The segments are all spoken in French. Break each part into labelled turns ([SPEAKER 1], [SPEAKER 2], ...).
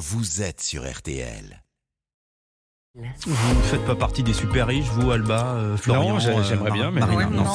[SPEAKER 1] vous êtes sur RTL.
[SPEAKER 2] Vous ne faites pas partie des super riches, vous, Alba, euh, Florian
[SPEAKER 3] Non,
[SPEAKER 2] euh,
[SPEAKER 3] j'aimerais bien, mais
[SPEAKER 2] Marina,
[SPEAKER 3] non,
[SPEAKER 2] non.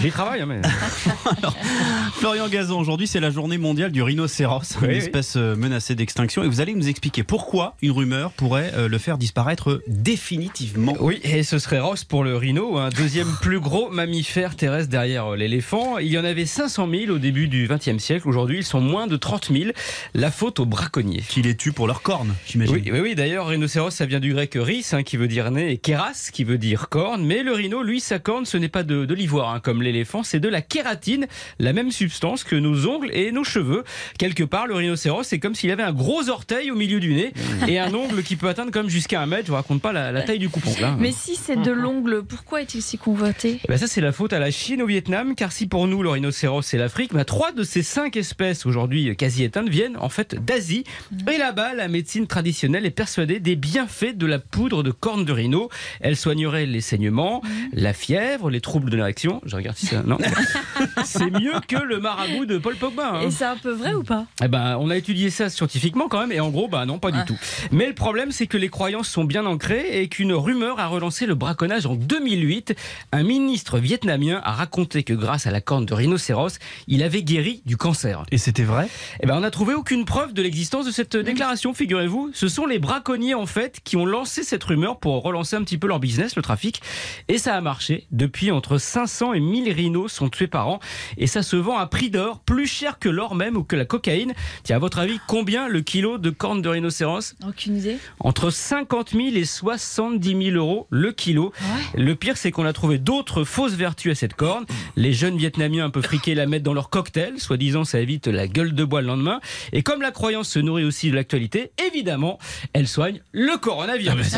[SPEAKER 3] J'y travaille, hein, mais.
[SPEAKER 2] Florian Gazan, aujourd'hui c'est la journée mondiale du rhinocéros,
[SPEAKER 3] Oui,
[SPEAKER 2] une
[SPEAKER 3] oui.
[SPEAKER 2] espèce euh, menacée d'extinction. Et vous allez nous expliquer pourquoi une rumeur pourrait le faire disparaître définitivement.
[SPEAKER 3] Oui, et ce serait Ross pour le rhino, un deuxième plus gros mammifère terrestre derrière l'éléphant. Il y en avait 500 000 au début du XXe siècle. Aujourd'hui, ils sont moins de 30 000. La faute aux braconniers.
[SPEAKER 2] Qui les tue pour leurs cornes, j'imagine.
[SPEAKER 3] Oui, oui, oui, d'ailleurs, rhinocéros, ça vient du grec rhys, hein, qui veut dire nez, et kéras, qui veut dire corne. Mais le rhino, lui, sa corne, ce n'est pas de, de l'ivoire, hein, comme l'éléphant, c'est de la kératine, la même substance que nos ongles et nos cheveux. Quelque part, le rhinocéros, c'est comme s'il avait un gros orteil au milieu du nez et un ongle qui peut atteindre comme jusqu'à un mètre. Je vous raconte pas la, la taille du coupe-ongle. hein.
[SPEAKER 4] Mais si c'est de l'ongle, pourquoi est-il si convoité?
[SPEAKER 3] Eh ben ça, c'est la faute à la Chine, au Vietnam, car si pour nous, le rhinocéros, c'est l'Afrique, bah, trois de ces cinq espèces, aujourd'hui quasi éteintes, viennent en fait d'Asie. Et là-bas, la médecine traditionnelle est persuadée des bienfaits de la poudre de corne de rhino. Elle soignerait les saignements, la fièvre, les troubles de l'érection. Je regarde si ça... Non. c'est mieux que le marabout de Paul Pogba. hein.
[SPEAKER 4] Et c'est un peu vrai ou pas?
[SPEAKER 3] Eh ben, on a étudié ça scientifiquement quand même, et en gros, bah non, pas du tout. Mais le problème, c'est que les croyances sont bien ancrées et qu'une rumeur a relancé le braconnage en 2008. Un ministre vietnamien a raconté que grâce à la corne de rhinocéros, il avait guéri du cancer.
[SPEAKER 2] Et c'était vrai?
[SPEAKER 3] Eh ben, on n'a trouvé aucune preuve de l'existence de cette déclaration, figurez-vous. Ce sont les braconniers, en fait, qui ont lancé cette rumeur pour relancer un petit peu leur business, le trafic. Et ça a marché. Depuis, entre 500 et 1000 rhinos sont tués par an. Et ça se vend à prix d'or, plus cher que l'or même ou que la cocaïne. Tiens, à votre avis, combien le kilo de corne de rhinocéros?
[SPEAKER 4] Aucune idée.
[SPEAKER 3] Entre 50 000 et 70 000 euros le kilo. Le pire, c'est qu'on a trouvé d'autres fausses vertus à cette corne. Les jeunes Vietnamiens un peu friqués la mettent dans leur cocktail, soi-disant ça évite la gueule de bois le lendemain. Et comme la croyance se nourrit aussi de l'actualité, évidemment, elle soigne le coronavirus.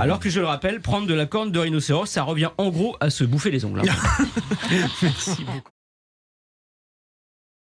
[SPEAKER 3] Alors que je le rappelle, prendre de la corne de rhinocéros, ça revient en gros à se bouffer les ongles.
[SPEAKER 2] Merci beaucoup.